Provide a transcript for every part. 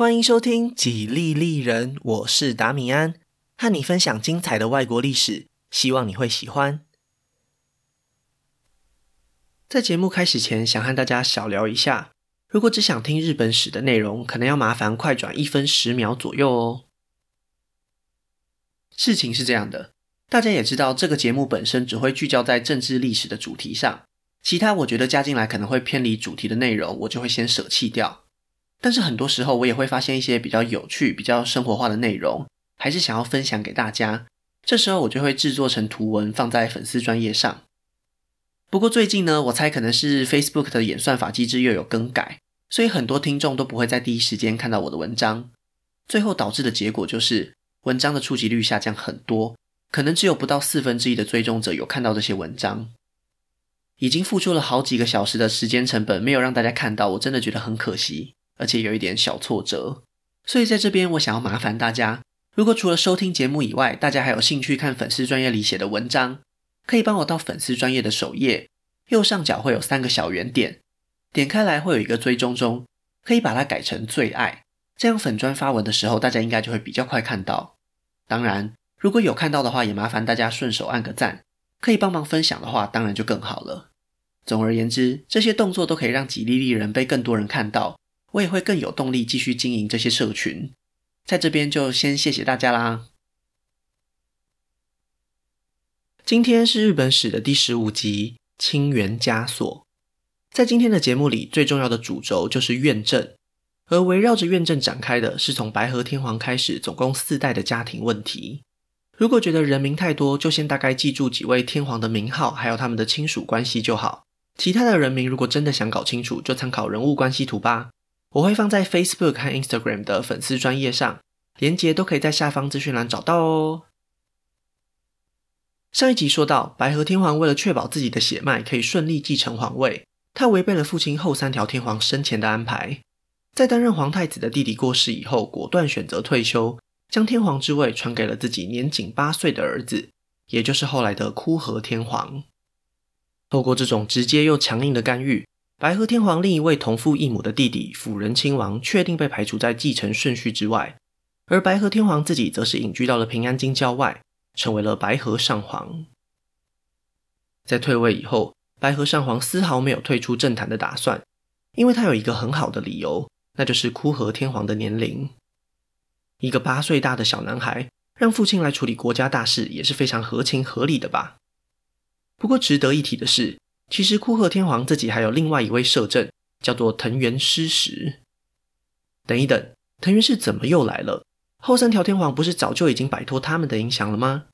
欢迎收听《几利利人》，我是达米安，和你分享精彩的外国历史，希望你会喜欢。在节目开始前，想和大家小聊一下，如果只想听日本史的内容，可能要麻烦快转一分十秒左右哦。事情是这样的，大家也知道，这个节目本身只会聚焦在政治历史的主题上，其他我觉得加进来可能会偏离主题的内容，我就会先舍弃掉。但是很多时候，我也会发现一些比较有趣、比较生活化的内容，还是想要分享给大家。这时候我就会制作成图文放在粉丝专页上。不过最近呢，我猜可能是 Facebook 的演算法机制又有更改，所以很多听众都不会在第一时间看到我的文章。最后导致的结果就是，文章的触及率下降很多，可能只有不到四分之一的追踪者有看到这些文章。已经付出了好几个小时的时间成本，没有让大家看到，我真的觉得很可惜。而且有一点小挫折，所以在这边我想要麻烦大家，如果除了收听节目以外，大家还有兴趣看粉丝专业里写的文章，可以帮我到粉丝专页的首页，右上角会有三个小圆点，点开来会有一个追踪中，可以把它改成最爱，这样粉专发文的时候，大家应该就会比较快看到。当然，如果有看到的话，也麻烦大家顺手按个赞，可以帮忙分享的话，当然就更好了。总而言之，这些动作都可以让吉利利人被更多人看到。我也会更有动力继续经营这些社群，在这边就先谢谢大家啦。今天是日本史的第十五集《清源枷锁》。在今天的节目里，最重要的主轴就是院政，而围绕着院政展开的是从白河天皇开始，总共四代的家庭问题。如果觉得人名太多，就先大概记住几位天皇的名号，还有他们的亲属关系就好。其他的人名，如果真的想搞清楚，就参考人物关系图吧。我会放在 Facebook 和 Instagram 的粉丝专页上，连结都可以在下方资讯栏找到哦。上一集说到，白河天皇为了确保自己的血脉可以顺利继承皇位，他违背了父亲后三条天皇生前的安排，在担任皇太子的弟弟过世以后，果断选择退休，将天皇之位传给了自己年仅八岁的儿子，也就是后来的枯河天皇。透过这种直接又强硬的干预。白河天皇另一位同父异母的弟弟辅仁亲王确定被排除在继承顺序之外，而白河天皇自己则是隐居到了平安京郊外，成为了白河上皇。在退位以后，白河上皇丝毫没有退出政坛的打算，因为他有一个很好的理由，那就是枯河天皇的年龄。一个八岁大的小男孩让父亲来处理国家大事，也是非常合情合理的吧。不过值得一提的是，其实枯河天皇自己还有另外一位摄政，叫做藤原诗时。等一等，藤原氏怎么又来了？后三条天皇不是早就已经摆脱他们的影响了吗？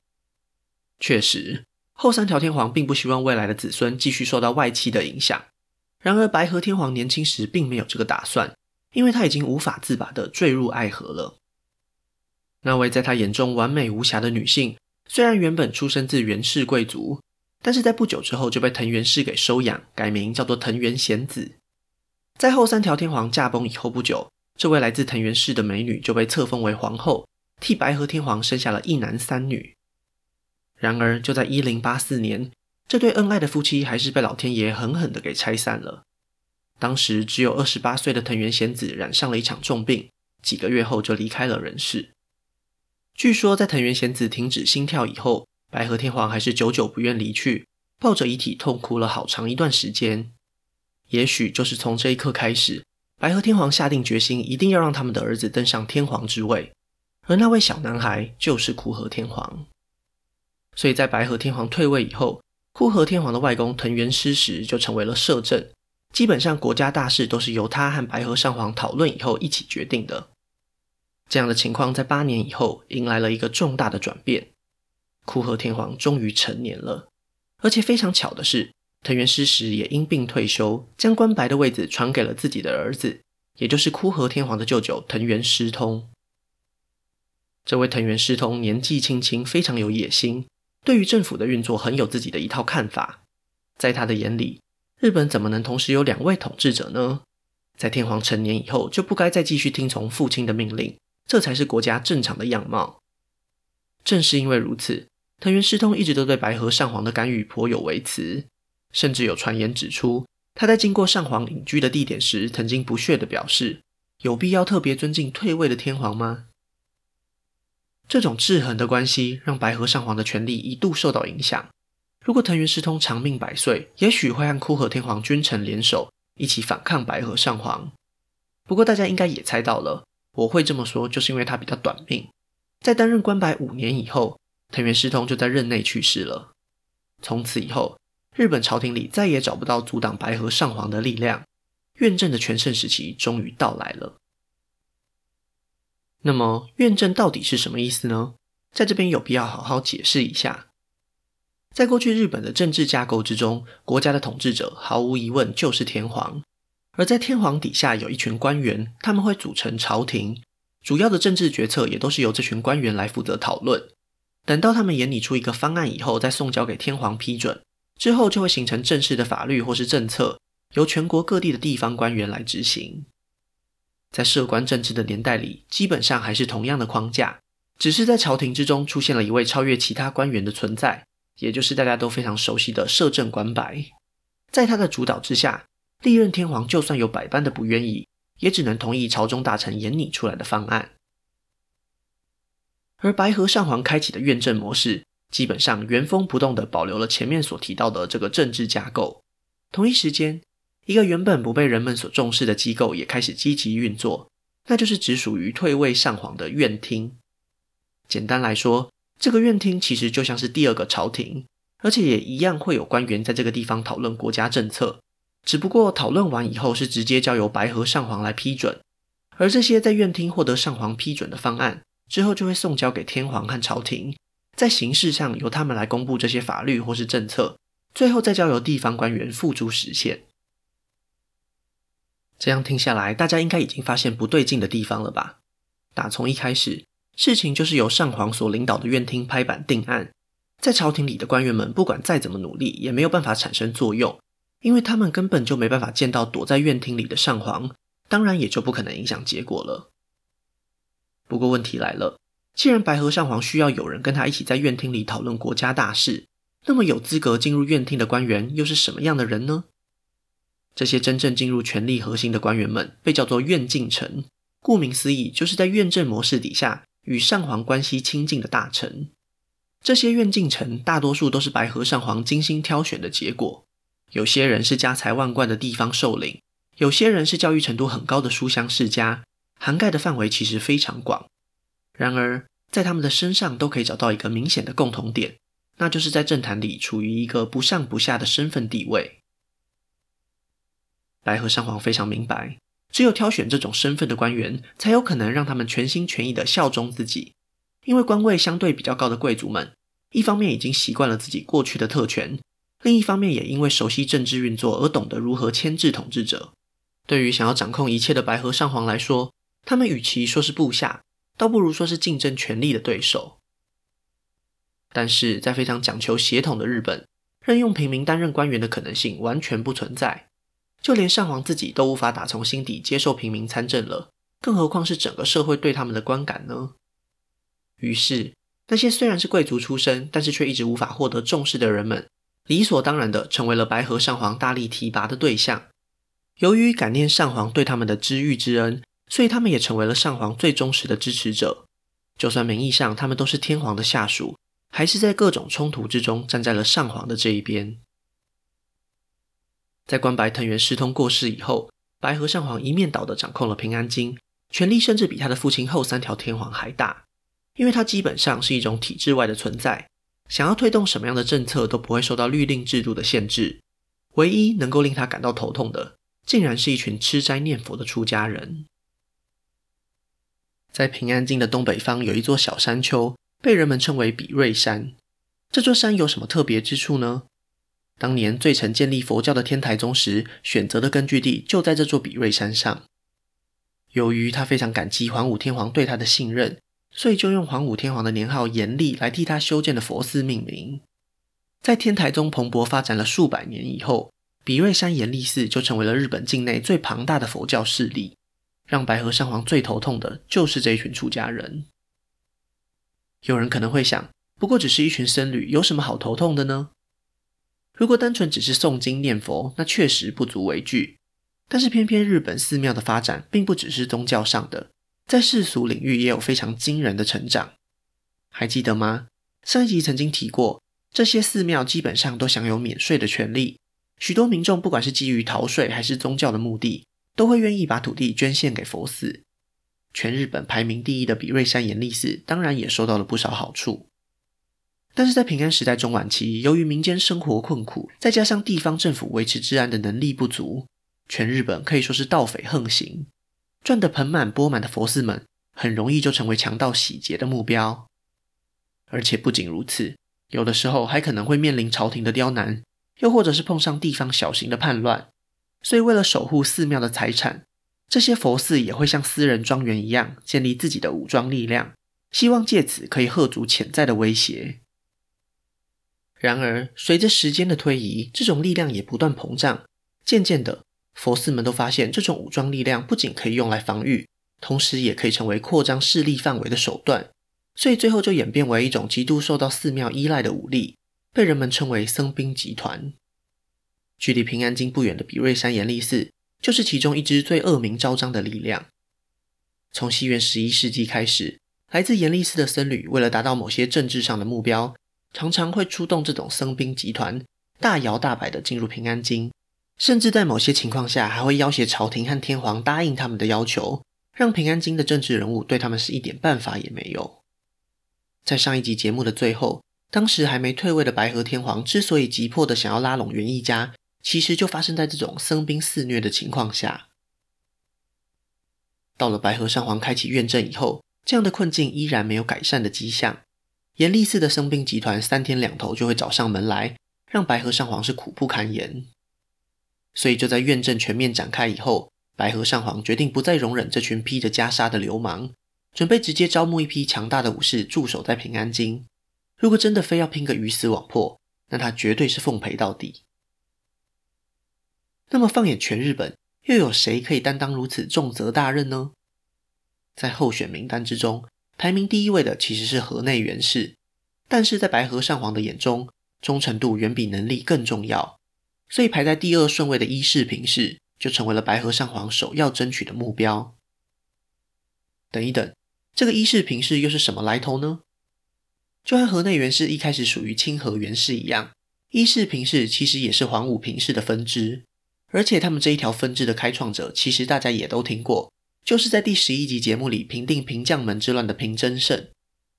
确实，后三条天皇并不希望未来的子孙继续受到外戚的影响。然而白河天皇年轻时并没有这个打算，因为他已经无法自拔地坠入爱河了。那位在他眼中完美无瑕的女性，虽然原本出身自源氏贵族。但是在不久之后就被藤原氏给收养，改名叫做藤原贤子。在后三条天皇驾崩以后不久，这位来自藤原氏的美女就被册封为皇后，替白河天皇生下了一男三女。然而，就在一零八四年，这对恩爱的夫妻还是被老天爷狠狠地给拆散了。当时只有二十八岁的藤原贤子染上了一场重病，几个月后就离开了人世。据说，在藤原贤子停止心跳以后，白河天皇还是久久不愿离去，抱着遗体痛哭了好长一段时间。也许就是从这一刻开始，白河天皇下定决心，一定要让他们的儿子登上天皇之位，而那位小男孩就是枯河天皇。所以在白河天皇退位以后，枯河天皇的外公藤原诗时就成为了摄政，基本上国家大事都是由他和白河上皇讨论以后一起决定的。这样的情况在八年以后迎来了一个重大的转变。枯河天皇终于成年了，而且非常巧的是，藤原诗时也因病退休，将关白的位子传给了自己的儿子，也就是枯河天皇的舅舅藤原师通。这位藤原师通年纪轻轻，非常有野心，对于政府的运作很有自己的一套看法。在他的眼里，日本怎么能同时有两位统治者呢？在天皇成年以后，就不该再继续听从父亲的命令，这才是国家正常的样貌。正是因为如此。藤原师通一直都对白河上皇的干预颇有微词，甚至有传言指出，他在经过上皇隐居的地点时，曾经不屑地表示：“有必要特别尊敬退位的天皇吗？这种制衡的关系让白河上皇的权力一度受到影响。如果藤原师通长命百岁，也许会和枯河天皇君臣联手，一起反抗白河上皇。不过大家应该也猜到了，我会这么说，就是因为他比较短命。在担任关白五年以后，藤原师通就在任内去世了。从此以后，日本朝廷里再也找不到阻挡白河上皇的力量，院政的全盛时期终于到来了。那么，院政到底是什么意思呢？在这边有必要好好解释一下。在过去日本的政治架构之中，国家的统治者毫无疑问就是天皇，而在天皇底下有一群官员，他们会组成朝廷，主要的政治决策也都是由这群官员来负责讨论。等到他们研拟出一个方案以后，再送交给天皇批准，之后就会形成正式的法律或是政策，由全国各地的地方官员来执行。在设官政治的年代里，基本上还是同样的框架，只是在朝廷之中出现了一位超越其他官员的存在，也就是大家都非常熟悉的摄政关白。在他的主导之下，历任天皇就算有百般的不愿意，也只能同意朝中大臣研拟出来的方案。而白河上皇开启的院政模式，基本上原封不动地保留了前面所提到的这个政治架构。同一时间，一个原本不被人们所重视的机构也开始积极运作，那就是只属于退位上皇的院厅。简单来说，这个院厅其实就像是第二个朝廷，而且也一样会有官员在这个地方讨论国家政策。只不过讨论完以后是直接交由白河上皇来批准，而这些在院厅获得上皇批准的方案之后，就会送交给天皇和朝廷，在形式上由他们来公布这些法律或是政策，最后再交由地方官员付诸实现。这样听下来，大家应该已经发现不对劲的地方了吧？打从一开始，事情就是由上皇所领导的院厅拍板定案，在朝廷里的官员们不管再怎么努力，也没有办法产生作用，因为他们根本就没办法见到躲在院厅里的上皇，当然也就不可能影响结果了。不过问题来了，既然白河上皇需要有人跟他一起在院厅里讨论国家大事，那么有资格进入院厅的官员又是什么样的人呢？这些真正进入权力核心的官员们被叫做院近臣，顾名思义，就是在院政模式底下与上皇关系亲近的大臣。这些院近臣大多数都是白河上皇精心挑选的结果，有些人是家财万贯的地方首领，有些人是教育程度很高的书香世家，涵盖的范围其实非常广。然而，在他们的身上都可以找到一个明显的共同点，那就是在政坛里处于一个不上不下的身份地位。白河上皇非常明白，只有挑选这种身份的官员，才有可能让他们全心全意地效忠自己。因为官位相对比较高的贵族们，一方面已经习惯了自己过去的特权，另一方面也因为熟悉政治运作而懂得如何牵制统治者。对于想要掌控一切的白河上皇来说，他们与其说是部下，倒不如说是竞争权力的对手。但是在非常讲求协同的日本，任用平民担任官员的可能性完全不存在。就连上皇自己都无法打从心底接受平民参政了，更何况是整个社会对他们的观感呢？于是，那些虽然是贵族出身，但是却一直无法获得重视的人们，理所当然的成为了白河上皇大力提拔的对象。由于感念上皇对他们的知遇之恩，所以他们也成为了上皇最忠实的支持者。就算名义上他们都是天皇的下属，还是在各种冲突之中站在了上皇的这一边。在关白藤原师通过世以后，白河上皇一面倒的掌控了平安京，权力甚至比他的父亲后三条天皇还大，因为他基本上是一种体制外的存在，想要推动什么样的政策都不会受到律令制度的限制。唯一能够令他感到头痛的，竟然是一群吃斋念佛的出家人。在平安京的东北方有一座小山丘，被人们称为比瑞山。这座山有什么特别之处呢？当年罪臣建立佛教的天台宗时，选择的根据地就在这座比瑞山上。由于他非常感激桓武天皇对他的信任，所以就用桓武天皇的年号延历来替他修建的佛寺命名。在天台宗蓬勃发展了数百年以后，比瑞山延历寺就成为了日本境内最庞大的佛教势力。让白河上皇最头痛的就是这一群出家人。有人可能会想，不过只是一群僧侣，有什么好头痛的呢？如果单纯只是诵经念佛，那确实不足为惧。但是偏偏日本寺庙的发展并不只是宗教上的，在世俗领域也有非常惊人的成长。还记得吗？上一集曾经提过，这些寺庙基本上都享有免税的权利，许多民众不管是基于逃税还是宗教的目的，都会愿意把土地捐献给佛寺。全日本排名第一的比瑞山延历寺，当然也受到了不少好处。但是在平安时代中晚期，由于民间生活困苦，再加上地方政府维持治安的能力不足，全日本可以说是盗匪横行，赚得盆满钵满的佛寺们，很容易就成为强盗洗劫的目标。而且不仅如此，有的时候还可能会面临朝廷的刁难，又或者是碰上地方小型的叛乱。所以为了守护寺庙的财产，这些佛寺也会像私人庄园一样，建立自己的武装力量，希望借此可以吓阻潜在的威胁。然而，随着时间的推移，这种力量也不断膨胀。渐渐的，佛寺们都发现，这种武装力量不仅可以用来防御，同时也可以成为扩张势力范围的手段。所以，最后就演变为一种极度受到寺庙依赖的武力，被人们称为僧兵集团。距离平安京不远的比瑞山延历寺，就是其中一支最恶名昭彰的力量。从西元十一世纪开始，来自延历寺的僧侣为了达到某些政治上的目标，常常会出动这种僧兵集团，大摇大摆地进入平安京，甚至在某些情况下还会要挟朝廷和天皇答应他们的要求，让平安京的政治人物对他们是一点办法也没有。在上一集节目的最后，当时还没退位的白河天皇之所以急迫地想要拉拢源义家，其实就发生在这种僧兵肆虐的情况下。到了白河上皇开启院政以后，这样的困境依然没有改善的迹象。延历寺的僧兵集团三天两头就会找上门来，让白河上皇是苦不堪言。所以就在院政全面展开以后，白河上皇决定不再容忍这群披着袈裟的流氓，准备直接招募一批强大的武士驻守在平安京。如果真的非要拼个鱼死网破，那他绝对是奉陪到底。那么放眼全日本，又有谁可以担当如此重责大任呢？在候选名单之中，排名第一位的其实是河内元氏，但是在白河上皇的眼中，忠诚度远比能力更重要，所以排在第二顺位的伊势平氏就成为了白河上皇首要争取的目标。等一等，这个伊势平氏又是什么来头呢？就和河内元氏一开始属于清河元氏一样，伊势平氏其实也是皇武平氏的分支，而且他们这一条分支的开创者，其实大家也都听过。就是在第十一集节目里平定平将门之乱的平真胜，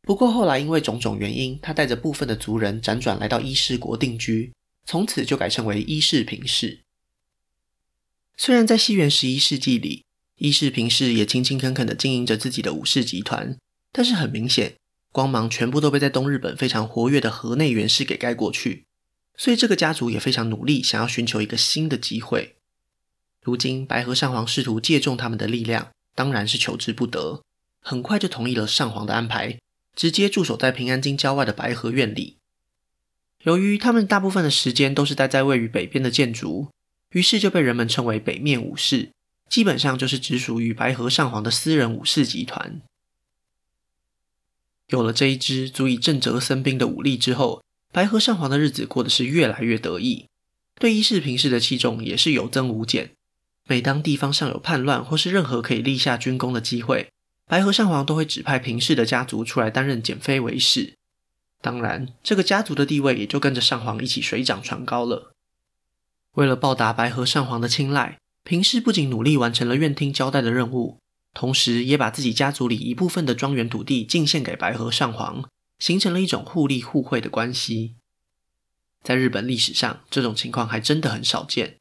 不过后来因为种种原因，他带着部分的族人辗转来到伊势国定居，从此就改称为伊势平氏。虽然在西元十一世纪里，伊势平氏也勤勤恳恳地经营着自己的武士集团，但是很明显，光芒全部都被在东日本非常活跃的河内源氏给盖过去，所以这个家族也非常努力，想要寻求一个新的机会。如今白河上皇试图借重他们的力量。当然是求之不得，很快就同意了上皇的安排，直接驻守在平安京郊外的白河院里。由于他们大部分的时间都是待在位于北边的建筑，于是就被人们称为北面武士，基本上就是直属于白河上皇的私人武士集团。有了这一支足以震慑僧兵的武力之后，白河上皇的日子过得是越来越得意，对伊势平氏的器重也是有增无减。每当地方上有叛乱，或是任何可以立下军功的机会，白河上皇都会指派平氏的家族出来担任检非违使。当然，这个家族的地位也就跟着上皇一起水涨船高了。为了报答白河上皇的青睐，平氏不仅努力完成了院厅交代的任务，同时也把自己家族里一部分的庄园土地进献给白河上皇，形成了一种互利互惠的关系。在日本历史上，这种情况还真的很少见。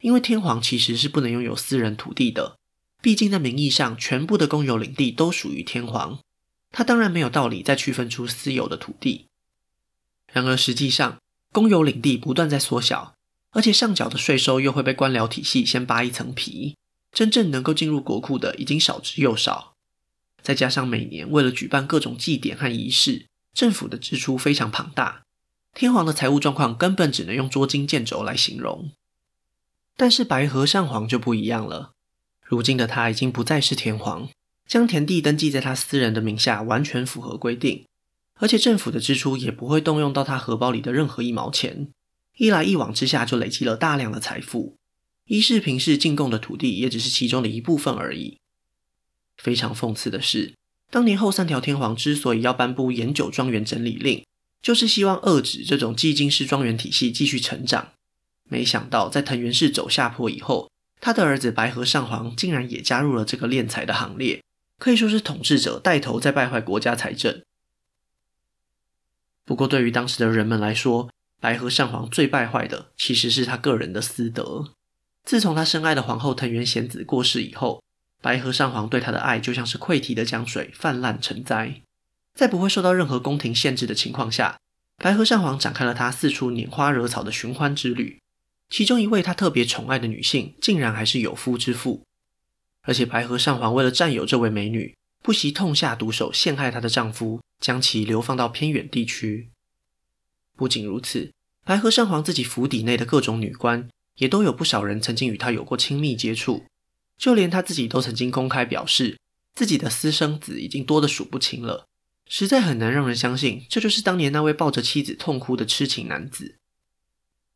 因为天皇其实是不能拥有私人土地的，毕竟在名义上，全部的公有领地都属于天皇，他当然没有道理再区分出私有的土地。然而实际上，公有领地不断在缩小，而且上缴的税收又会被官僚体系先扒一层皮，真正能够进入国库的已经少之又少。再加上每年为了举办各种祭典和仪式，政府的支出非常庞大，天皇的财务状况根本只能用捉襟见肘来形容。但是白河上皇就不一样了，如今的他已经不再是天皇，将田地登记在他私人的名下，完全符合规定，而且政府的支出也不会动用到他荷包里的任何一毛钱，一来一往之下就累积了大量的财富，伊势平氏进贡的土地也只是其中的一部分而已。非常讽刺的是，当年后三条天皇之所以要颁布盐酒庄园整理令，就是希望遏止这种寄进式庄园体系继续成长。没想到，在藤原氏走下坡以后，他的儿子白河上皇竟然也加入了这个敛财的行列，可以说是统治者带头在败坏国家财政。不过，对于当时的人们来说，白河上皇最败坏的其实是他个人的私德。自从他深爱的皇后藤原贤子过世以后，白河上皇对他的爱就像是溃堤的江水，泛滥成灾。在不会受到任何宫廷限制的情况下，白河上皇展开了他四处拈花惹草的寻欢之旅。其中一位他特别宠爱的女性，竟然还是有夫之妇。而且白河上皇为了占有这位美女，不惜痛下毒手陷害她的丈夫，将其流放到偏远地区。不仅如此，白河上皇自己府邸内的各种女官，也都有不少人曾经与他有过亲密接触。就连他自己都曾经公开表示，自己的私生子已经多得数不清了。实在很难让人相信，这就是当年那位抱着妻子痛哭的痴情男子。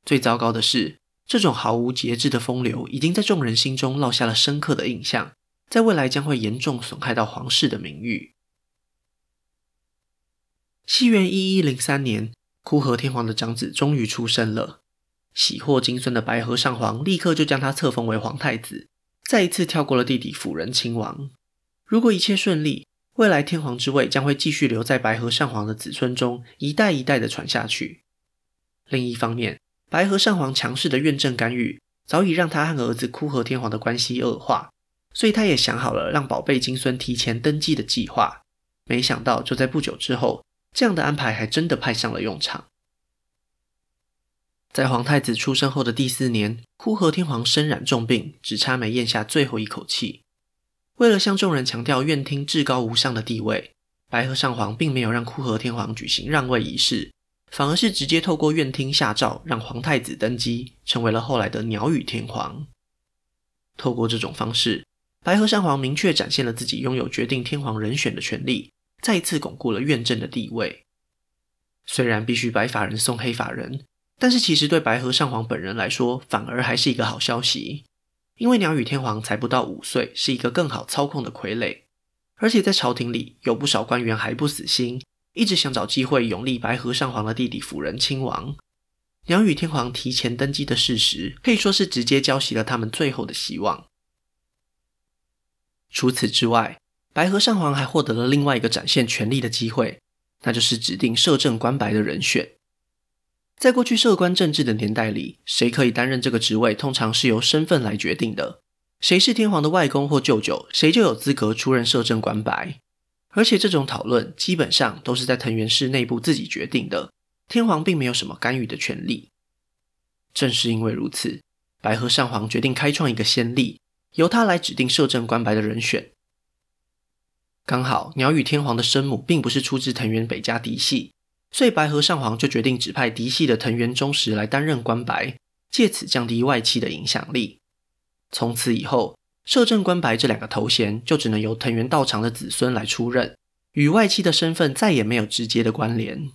最糟糕的是，这种毫无节制的风流，已经在众人心中烙下了深刻的印象，在未来将会严重损害到皇室的名誉。西元一一零三年。枯荷天皇的长子终于出生了，喜获金孙的白河上皇立刻就将他册封为皇太子，再一次跳过了弟弟辅仁亲王。如果一切顺利，未来天皇之位将会继续留在白河上皇的子孙中，一代一代的传下去。另一方面，白河上皇强势的院政干预，早已让他和儿子枯荷天皇的关系恶化，所以他也想好了让宝贝金孙提前登基的计划。没想到，就在不久之后。这样的安排还真的派上了用场。在皇太子出生后的第四年，枯荷天皇身染重病，只差没咽下最后一口气。为了向众人强调院厅至高无上的地位，白河上皇并没有让枯荷天皇举行让位仪式，反而是直接透过院厅下诏让皇太子登基，成为了后来的鸟羽天皇。透过这种方式，白河上皇明确展现了自己拥有决定天皇人选的权利。再一次巩固了院政的地位。虽然必须白发人送黑发人，但是其实对白河上皇本人来说，反而还是一个好消息。因为鸟羽天皇才不到五岁，是一个更好操控的傀儡。而且在朝廷里有不少官员还不死心，一直想找机会拥立白河上皇的弟弟辅仁亲王。鸟羽天皇提前登基的事实，可以说是直接浇熄了他们最后的希望。除此之外，白河上皇还获得了另外一个展现权力的机会，那就是指定摄政官白的人选。在过去摄关政治的年代里，谁可以担任这个职位，通常是由身份来决定的。谁是天皇的外公或舅舅，谁就有资格出任摄政官白。而且这种讨论基本上都是在藤原氏内部自己决定的，天皇并没有什么干预的权利。正是因为如此，白河上皇决定开创一个先例，由他来指定摄政官白的人选。刚好鸟羽天皇的生母并不是出自藤原北家嫡系，所以白河上皇就决定指派嫡系的藤原忠实来担任官白，借此降低外戚的影响力。从此以后，摄政官白这两个头衔就只能由藤原道长的子孙来出任，与外戚的身份再也没有直接的关联。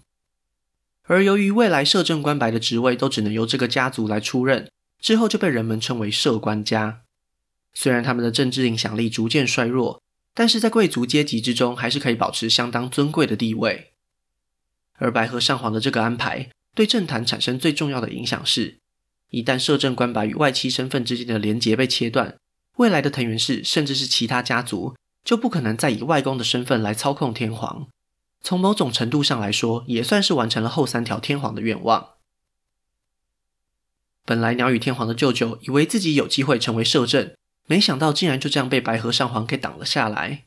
而由于未来摄政官白的职位都只能由这个家族来出任，之后就被人们称为摄关家。虽然他们的政治影响力逐渐衰弱。但是在贵族阶级之中，还是可以保持相当尊贵的地位。而白河上皇的这个安排，对政坛产生最重要的影响是，一旦摄政官把与外戚身份之间的连结被切断，未来的藤原氏甚至是其他家族，就不可能再以外公的身份来操控天皇。从某种程度上来说，也算是完成了后三条天皇的愿望。本来鸟羽天皇的舅舅以为自己有机会成为摄政。没想到竟然就这样被白河上皇给挡了下来。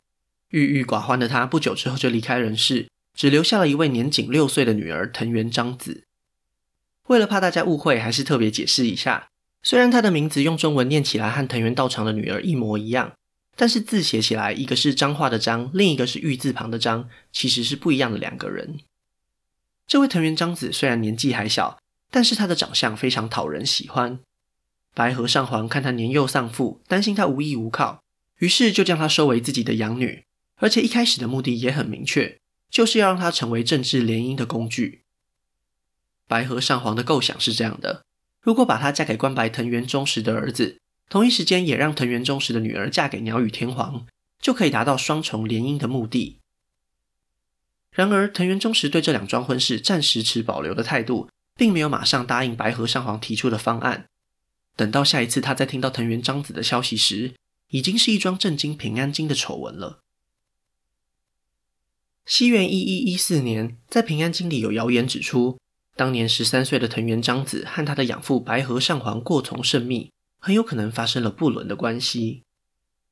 郁郁寡欢的他，不久之后就离开人世，只留下了一位年仅六岁的女儿藤原彰子。为了怕大家误会，还是特别解释一下：虽然她的名字用中文念起来和藤原道长的女儿一模一样，但是字写起来，一个是彰化的彰，另一个是玉字旁的彰，其实是不一样的两个人。这位藤原彰子虽然年纪还小，但是她的长相非常讨人喜欢。白河上皇看他年幼丧父，担心他无依无靠，于是就将她收为自己的养女。而且一开始的目的也很明确，就是要让他成为政治联姻的工具。白河上皇的构想是这样的：如果把她嫁给官白藤原忠实的儿子，同一时间也让藤原忠实的女儿嫁给鸟羽天皇，就可以达到双重联姻的目的。然而，藤原忠实对这两桩婚事暂时持保留的态度，并没有马上答应白河上皇提出的方案。等到下一次他再听到藤原彰子的消息时，已经是一桩震惊平安京的丑闻了。西元一一一四年，在平安京里有谣言指出，当年十三岁的藤原彰子和他的养父白河上皇过从甚密，很有可能发生了不伦的关系。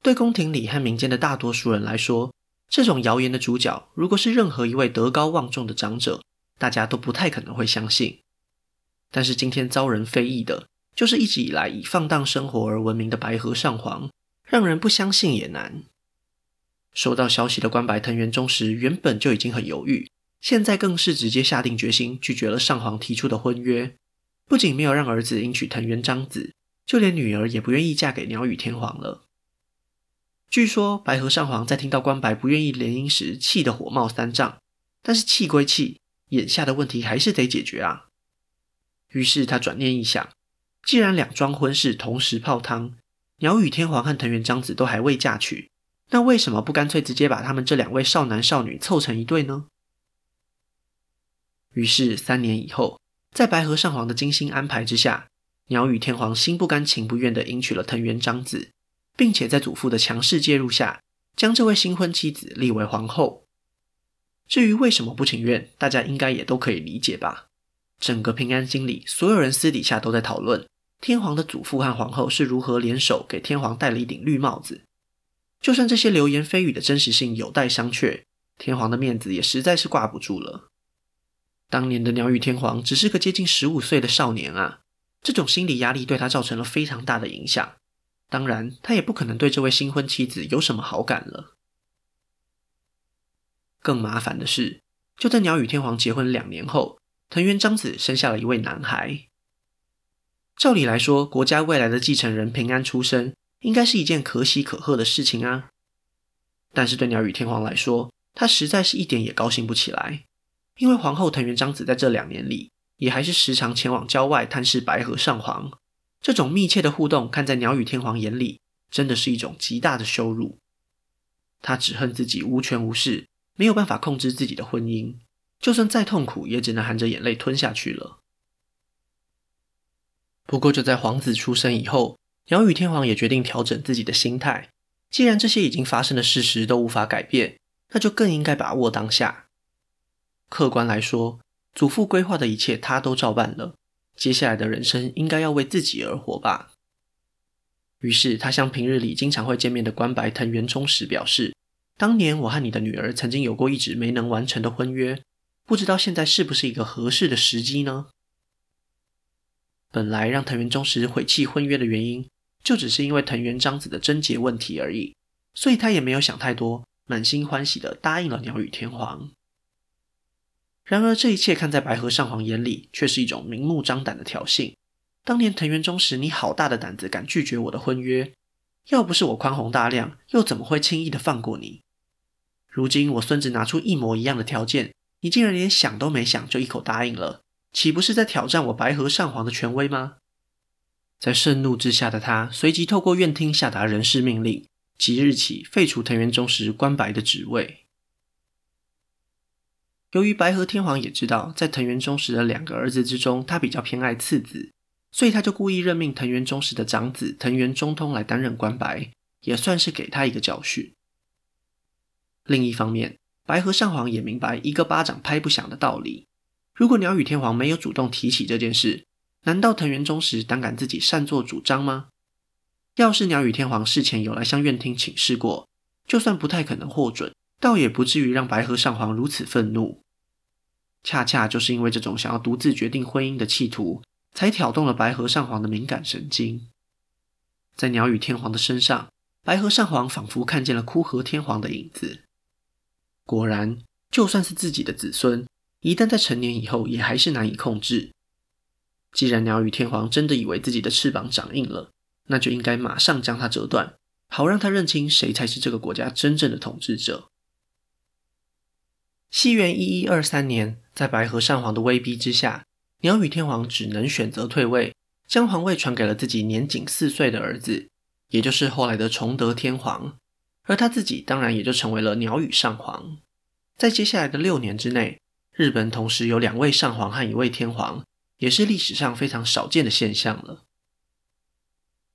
对宫廷里和民间的大多数人来说，这种谣言的主角，如果是任何一位德高望重的长者，大家都不太可能会相信。但是今天遭人非议的，就是一直以来以放荡生活而闻名的白河上皇，让人不相信也难。收到消息的关白藤原忠实原本就已经很犹豫，现在更是直接下定决心拒绝了上皇提出的婚约，不仅没有让儿子迎娶藤原彰子，就连女儿也不愿意嫁给鸟羽天皇了。据说白河上皇在听到关白不愿意联姻时，气得火冒三丈。但是气归气，眼下的问题还是得解决啊。于是他转念一想，既然两桩婚事同时泡汤，鸟羽天皇和藤原彰子都还未嫁娶，那为什么不干脆直接把他们这两位少男少女凑成一对呢？于是三年以后，在白河上皇的精心安排之下，鸟羽天皇心不甘情不愿地迎娶了藤原彰子。并且在祖父的强势介入下，将这位新婚妻子立为皇后。至于为什么不情愿，大家应该也都可以理解吧。整个平安京里，所有人私底下都在讨论天皇的祖父和皇后是如何联手给天皇戴了一顶绿帽子。就算这些流言蜚语的真实性有待商榷，天皇的面子也实在是挂不住了。当年的鸟羽天皇只是个接近十五岁的少年啊，这种心理压力对他造成了非常大的影响。当然，他也不可能对这位新婚妻子有什么好感了。更麻烦的是，就在鸟羽天皇结婚两年后，藤原彰子生下了一位男孩。照理来说，国家未来的继承人平安出生，应该是一件可喜可贺的事情啊。但是对鸟羽天皇来说，他实在是一点也高兴不起来，因为皇后藤原彰子在这两年里，也还是时常前往郊外探视白河上皇。这种密切的互动，看在鸟羽天皇眼里，真的是一种极大的羞辱。他只恨自己无权无势，没有办法控制自己的婚姻，就算再痛苦，也只能含着眼泪吞下去了。不过，就在皇子出生以后，鸟羽天皇也决定调整自己的心态。既然这些已经发生的事实都无法改变，那就更应该把握当下。客观来说，祖父规划的一切，他都照办了。接下来的人生应该要为自己而活吧。于是他向平日里经常会见面的关白藤原忠实表示：“当年我和你的女儿曾经有过一直没能完成的婚约，不知道现在是不是一个合适的时机呢？”本来让藤原忠实悔弃婚约的原因，就只是因为藤原彰子的贞洁问题而已，所以他也没有想太多，满心欢喜地答应了鸟羽天皇。然而，这一切看在白河上皇眼里，却是一种明目张胆的挑衅。当年藤原忠实，你好大的胆子，敢拒绝我的婚约！要不是我宽宏大量，又怎么会轻易的放过你？如今我孙子拿出一模一样的条件，你竟然连想都没想就一口答应了，岂不是在挑战我白河上皇的权威吗？在盛怒之下的他，随即透过院厅下达人事命令，即日起废除藤原忠实关白的职位。由于白河天皇也知道，在藤原忠实的两个儿子之中，他比较偏爱次子，所以他就故意任命藤原忠实的长子藤原忠通来担任官白，也算是给他一个教训。另一方面，白河上皇也明白一个巴掌拍不响的道理。如果鸟羽天皇没有主动提起这件事，难道藤原忠实胆敢自己擅作主张吗？要是鸟羽天皇事前有来向院厅请示过，就算不太可能获准。倒也不至于让白河上皇如此愤怒，恰恰就是因为这种想要独自决定婚姻的企图，才挑动了白河上皇的敏感神经。在鸟羽天皇的身上，白河上皇仿佛看见了枯河天皇的影子。果然，就算是自己的子孙，一旦在成年以后，也还是难以控制。既然鸟羽天皇真的以为自己的翅膀长硬了，那就应该马上将它折断，好让他认清谁才是这个国家真正的统治者。西元一一二三年，在白河上皇的威逼之下，鸟羽天皇只能选择退位，将皇位传给了自己年仅四岁的儿子也就是后来的崇德天皇，而他自己当然也就成为了鸟羽上皇。在接下来的六年之内，日本同时有两位上皇和一位天皇，也是历史上非常少见的现象了。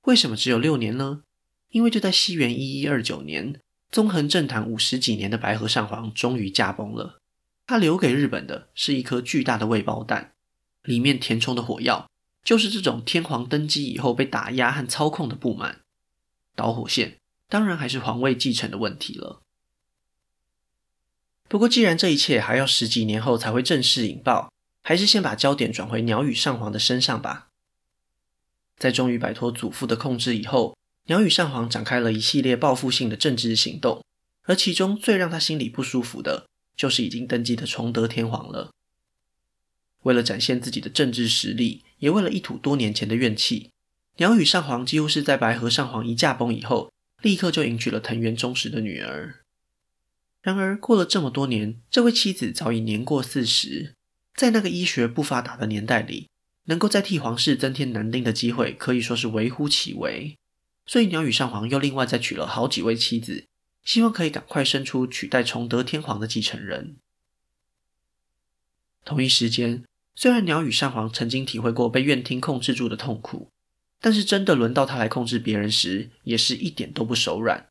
为什么只有六年呢？因为就在西元一一二九年，纵横政坛五十几年的白河上皇终于驾崩了。他留给日本的是一颗巨大的未爆弹，里面填充的火药就是这种天皇登基以后被打压和操控的不满。导火线当然还是皇位继承的问题了。不过，既然这一切还要十几年后才会正式引爆，还是先把焦点转回鸟羽上皇的身上吧。在终于摆脱祖父的控制以后，鸟羽上皇展开了一系列报复性的政治行动，而其中最让他心里不舒服的，就是已经登基的崇德天皇了。为了展现自己的政治实力，也为了一吐多年前的怨气，鸟羽上皇几乎是在白河上皇一驾崩以后，立刻就迎娶了藤原忠实的女儿。然而，过了这么多年，这位妻子早已年过四十，在那个医学不发达的年代里，能够再替皇室增添男丁的机会可以说是微乎其微。所以，鸟羽上皇又另外再娶了好几位妻子，希望可以赶快生出取代崇德天皇的继承人。同一时间，虽然鸟羽上皇曾经体会过被院厅控制住的痛苦，但是真的轮到他来控制别人时，也是一点都不手软。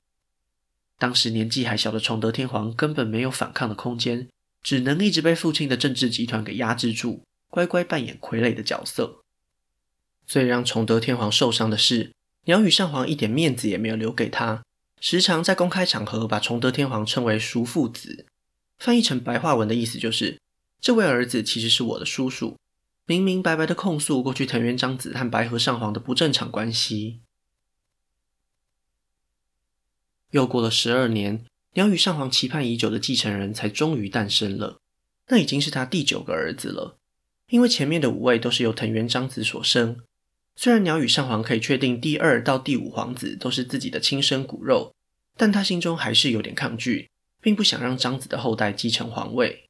当时年纪还小的崇德天皇根本没有反抗的空间，只能一直被父亲的政治集团给压制住，乖乖扮演傀儡的角色。最让崇德天皇受伤的是，鸟羽上皇一点面子也没有留给他，时常在公开场合把崇德天皇称为“叔父子”，翻译成白话文的意思就是：这位儿子其实是我的叔叔，明明白白的控诉过去藤原彰子和白河上皇的不正常关系。又过了十二年，鸟羽上皇期盼已久的继承人才终于诞生了。那已经是他第九个儿子了，因为前面的五位都是由藤原彰子所生。虽然鸟羽上皇可以确定第二到第五皇子都是自己的亲生骨肉，但他心中还是有点抗拒，并不想让彰子的后代继承皇位。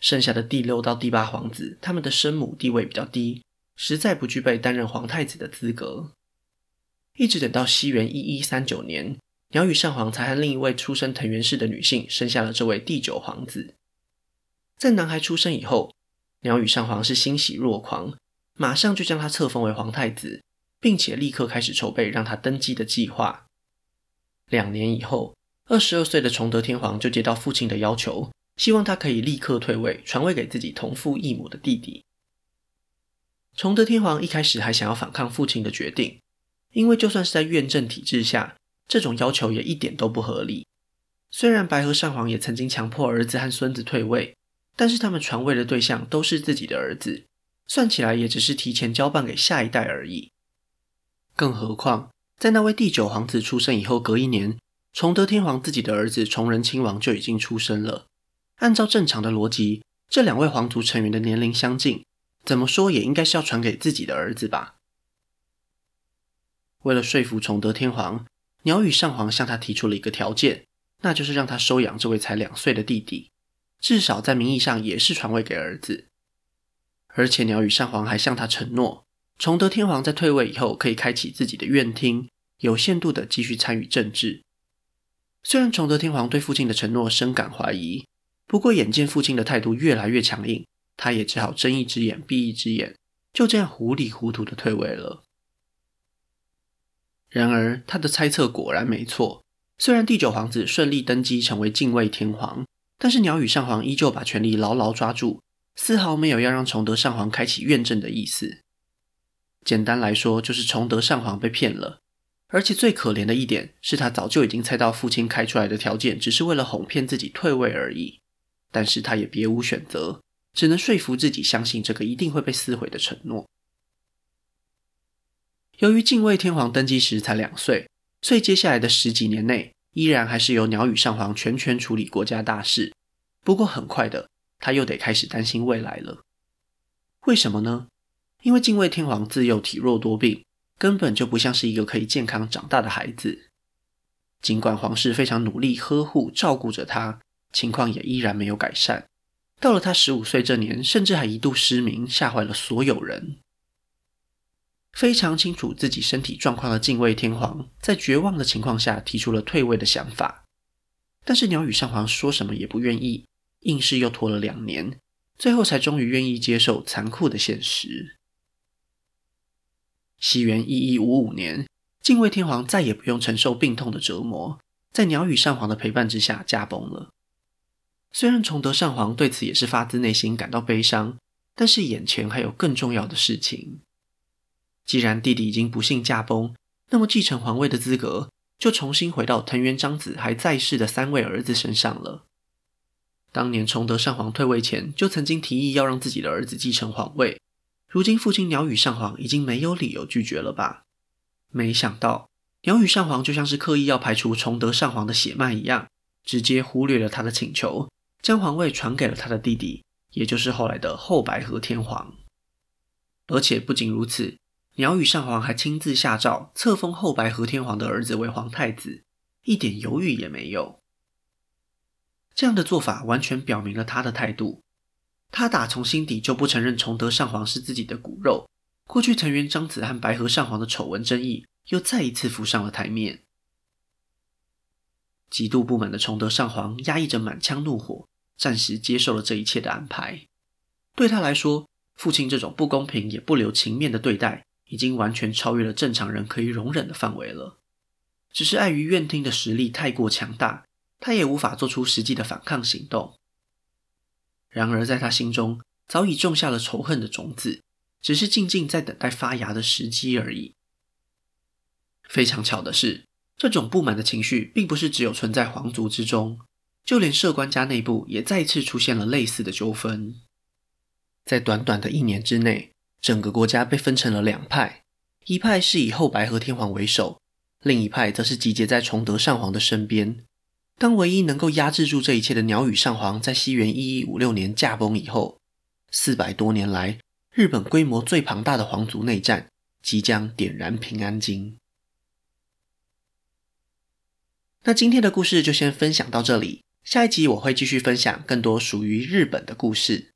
剩下的第六到第八皇子，他们的生母地位比较低，实在不具备担任皇太子的资格。一直等到西元一一三九年。鸟羽上皇才和另一位出身藤原氏的女性生下了这位第九皇子。在男孩出生以后，鸟羽上皇是欣喜若狂，马上就将他册封为皇太子，并且立刻开始筹备让他登基的计划。两年以后，二十二岁的崇德天皇就接到父亲的要求，希望他可以立刻退位，传位给自己同父异母的弟弟。崇德天皇一开始还想要反抗父亲的决定，因为就算是在院政体制下，这种要求也一点都不合理。虽然白河上皇也曾经强迫儿子和孙子退位，但是他们传位的对象都是自己的儿子，算起来也只是提前交办给下一代而已。更何况，在那位第九皇子出生以后，隔一年，崇德天皇自己的儿子崇仁亲王就已经出生了。按照正常的逻辑，这两位皇族成员的年龄相近，怎么说也应该是要传给自己的儿子吧？为了说服崇德天皇。鸟羽上皇向他提出了一个条件，那就是让他收养这位才两岁的弟弟，至少在名义上也是传位给儿子。而且鸟羽上皇还向他承诺，崇德天皇在退位以后可以开启自己的院厅，有限度的继续参与政治。虽然崇德天皇对父亲的承诺深感怀疑，不过眼见父亲的态度越来越强硬，他也只好睁一只眼闭一只眼，就这样糊里糊涂的退位了。然而，他的猜测果然没错。虽然第九皇子顺利登基成为近卫天皇，但是鸟羽上皇依旧把权力牢牢抓住，丝毫没有要让崇德上皇开启院政的意思。简单来说，就是崇德上皇被骗了。而且最可怜的一点是，他早就已经猜到父亲开出来的条件只是为了哄骗自己退位而已。但是他也别无选择，只能说服自己相信这个一定会被撕毁的承诺。由于敬畏天皇登基时才两岁，所以接下来的十几年内，依然还是由鸟羽上皇全权处理国家大事。不过很快的，他又得开始担心未来了。为什么呢？因为敬畏天皇自幼体弱多病，根本就不像是一个可以健康长大的孩子。尽管皇室非常努力呵护照顾着他，情况也依然没有改善。到了他十五岁这年，甚至还一度失明，吓坏了所有人。非常清楚自己身体状况的敬畏天皇，在绝望的情况下提出了退位的想法，但是鸟羽上皇说什么也不愿意，硬是又拖了两年，最后才终于愿意接受残酷的现实。西元一一五五年，敬畏天皇再也不用承受病痛的折磨，在鸟羽上皇的陪伴之下驾崩了。虽然崇德上皇对此也是发自内心感到悲伤，但是眼前还有更重要的事情。既然弟弟已经不幸驾崩，那么继承皇位的资格就重新回到藤原彰子还在世的三位儿子身上了。当年崇德上皇退位前，就曾经提议要让自己的儿子继承皇位。如今父亲鸟羽上皇已经没有理由拒绝了吧？没想到鸟羽上皇就像是刻意要排除崇德上皇的血脉一样，直接忽略了他的请求，将皇位传给了他的弟弟，也就是后来的后白河天皇。而且不仅如此。鸟羽上皇还亲自下诏册封后白河天皇的儿子为皇太子，一点犹豫也没有。这样的做法完全表明了他的态度，他打从心底就不承认崇德上皇是自己的骨肉。过去藤原彰子和白河上皇的丑闻争议又再一次浮上了台面。极度不满的崇德上皇压抑着满腔怒火，暂时接受了这一切的安排。对他来说，父亲这种不公平也不留情面的对待，已经完全超越了正常人可以容忍的范围了。只是碍于院町的实力太过强大，他也无法做出实际的反抗行动。然而，在他心中早已种下了仇恨的种子，只是静静在等待发芽的时机而已。非常巧的是，这种不满的情绪并不是只有存在皇族之中，就连摄官家内部也再次出现了类似的纠纷。在短短的一年之内，整个国家被分成了两派，一派是以后白河天皇为首，另一派则是集结在崇德上皇的身边。当唯一能够压制住这一切的鸟羽上皇在西元一一五六年驾崩以后，四百多年来日本规模最庞大的皇族内战即将点燃平安京。那今天的故事就先分享到这里，下一集我会继续分享更多属于日本的故事。